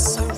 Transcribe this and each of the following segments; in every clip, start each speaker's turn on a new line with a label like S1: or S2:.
S1: So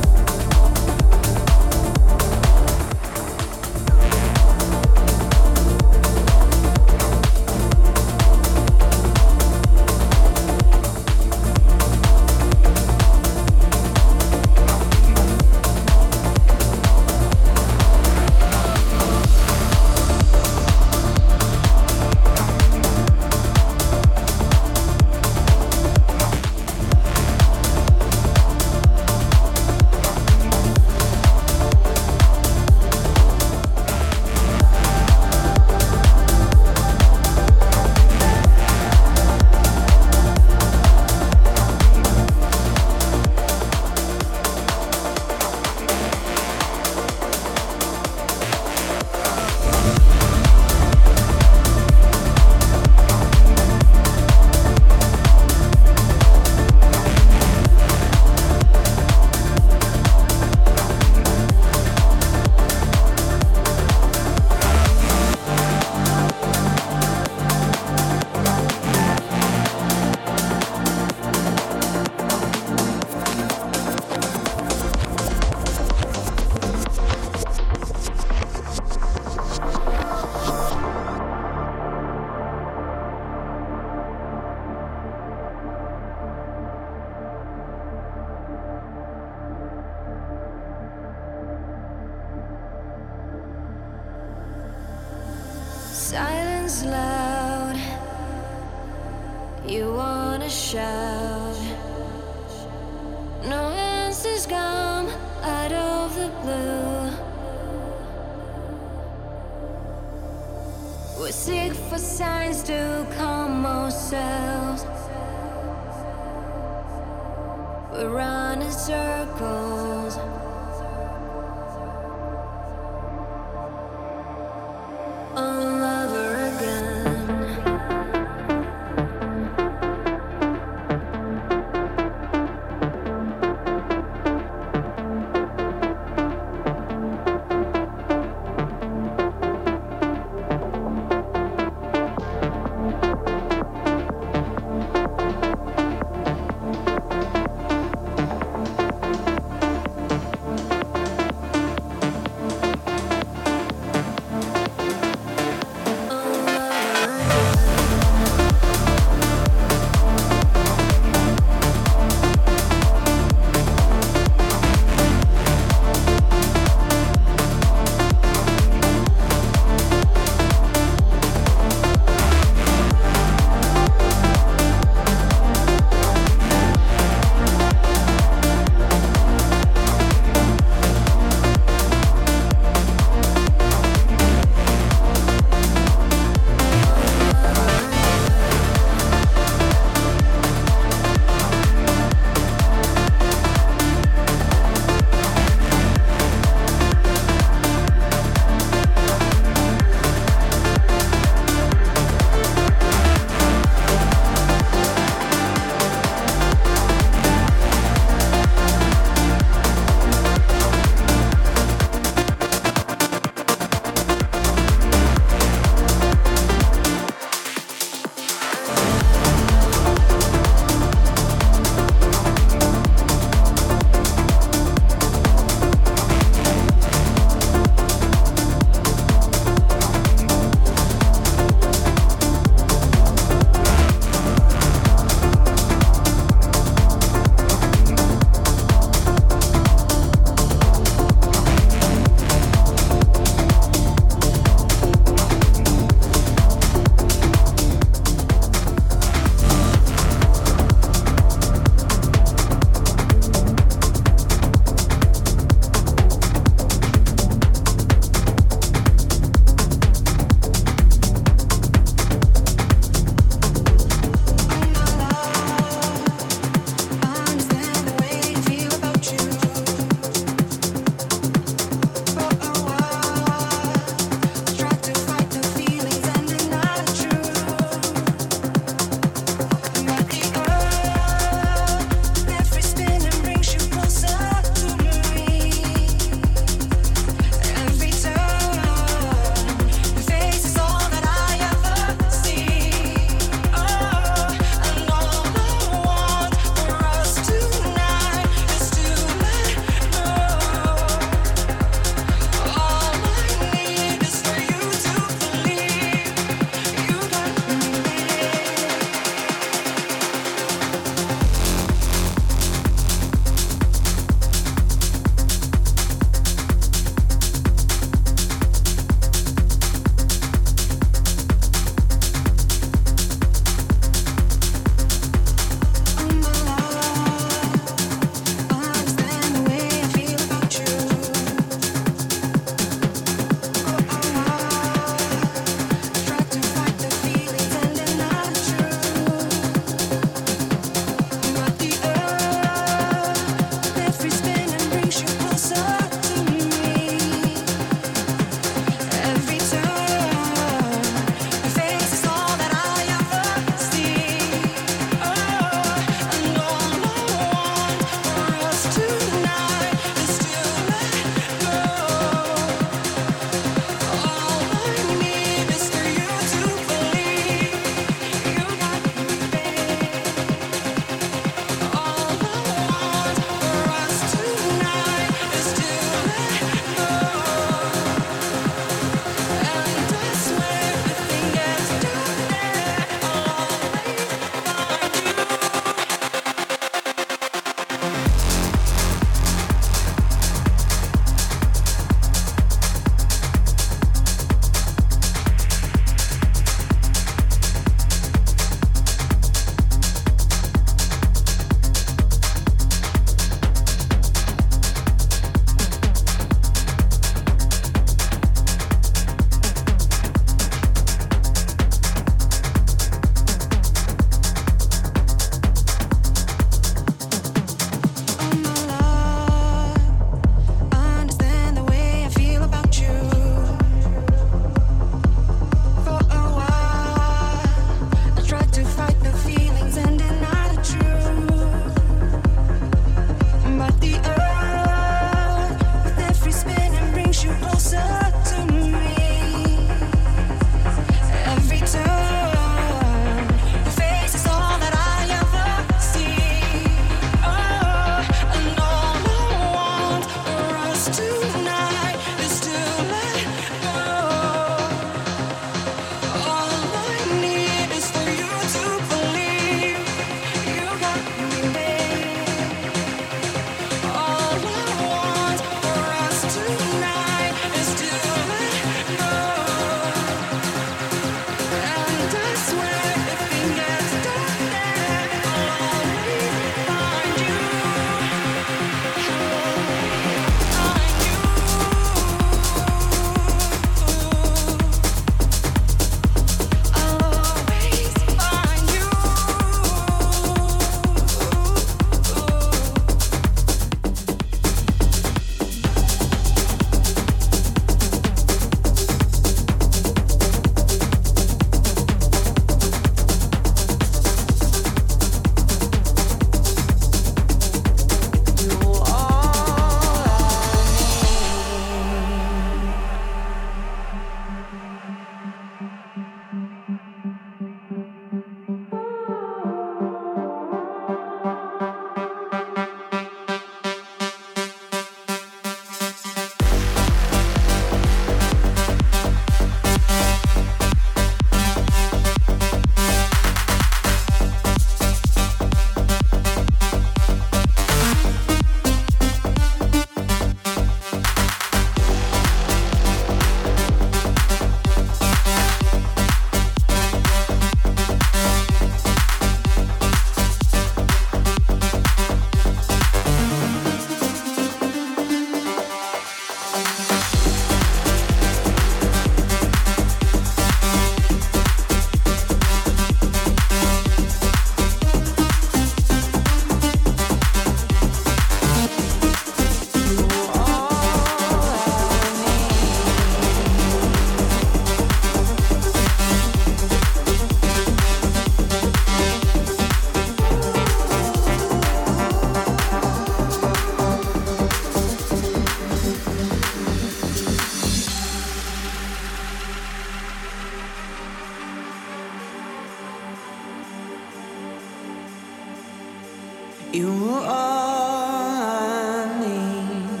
S1: You are all I need.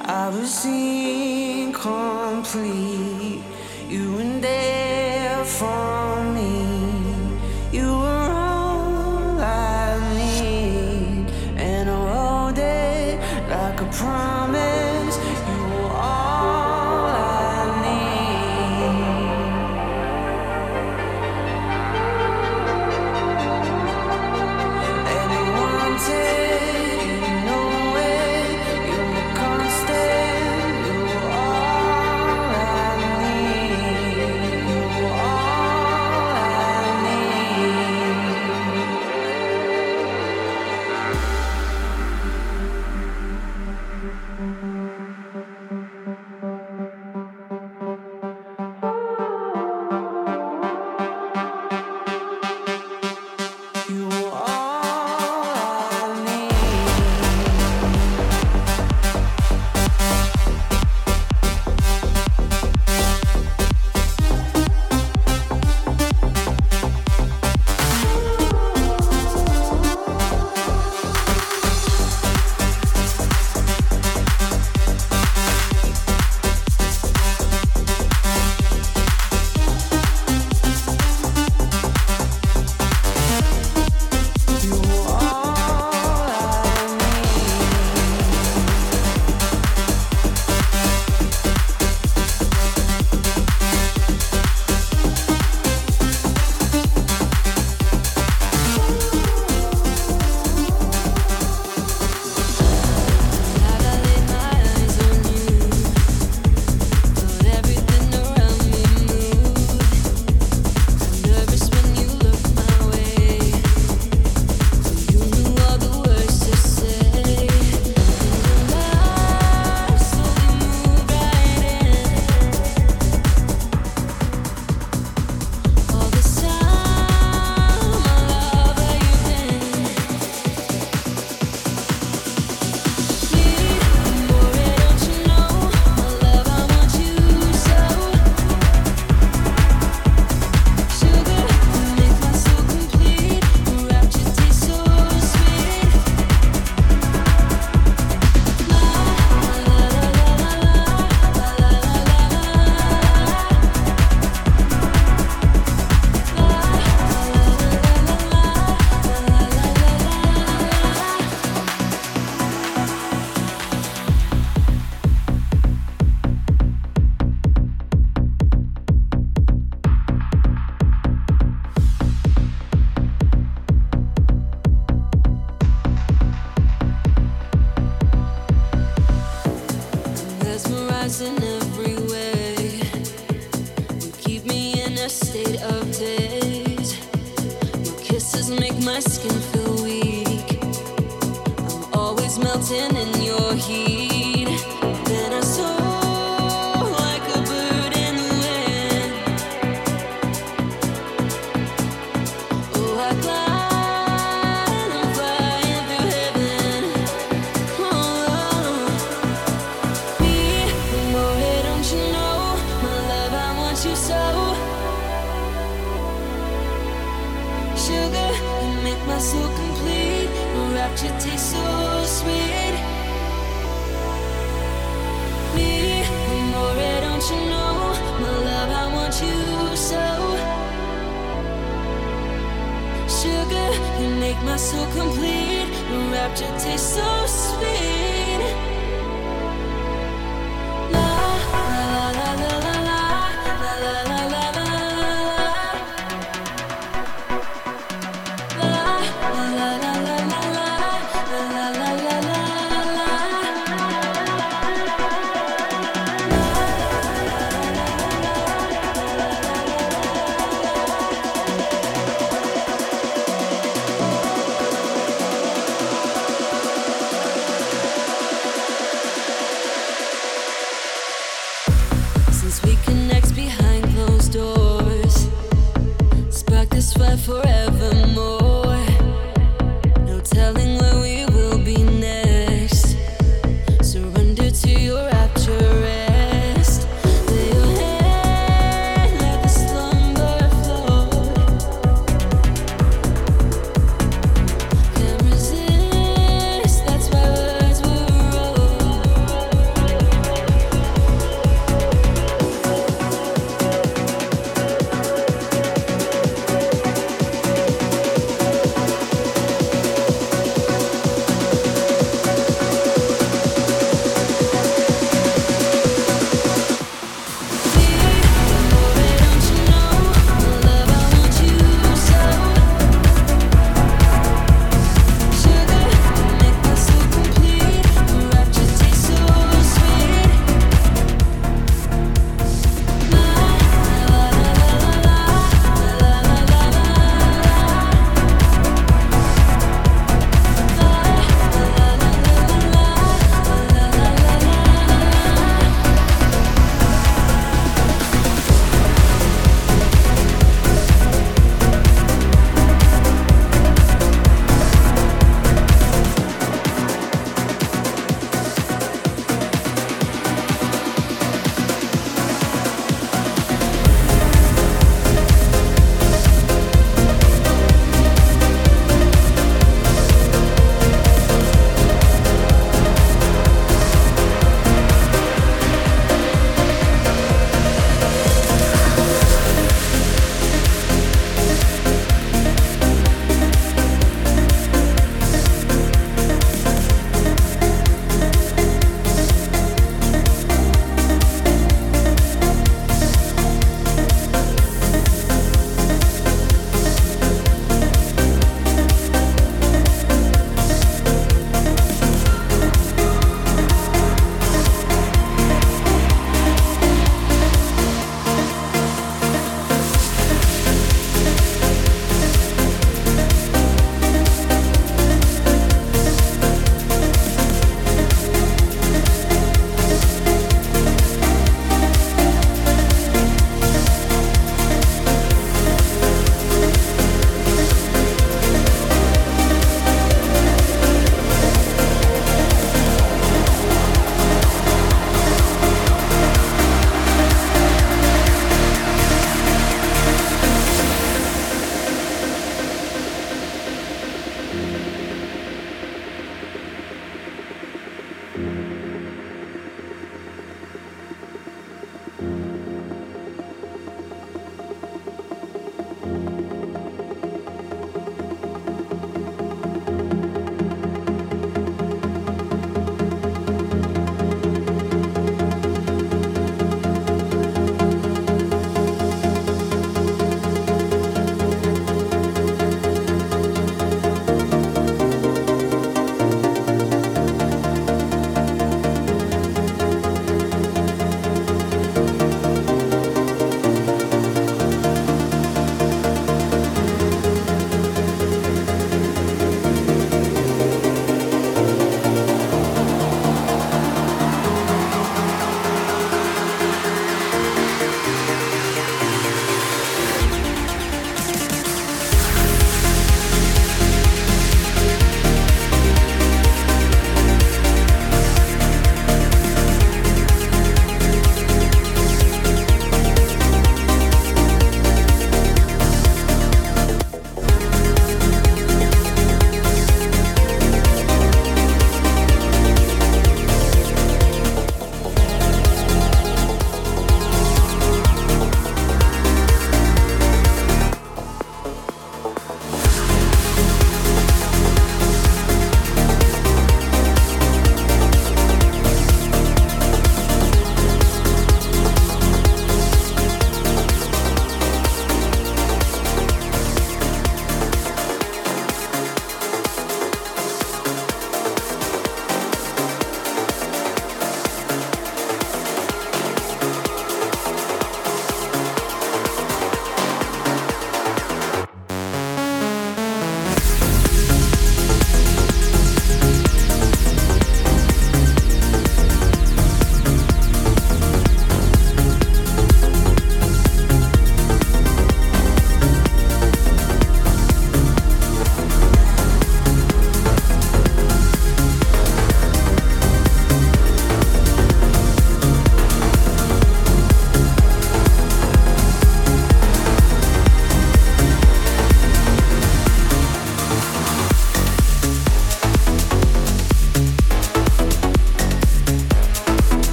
S1: I was incomplete.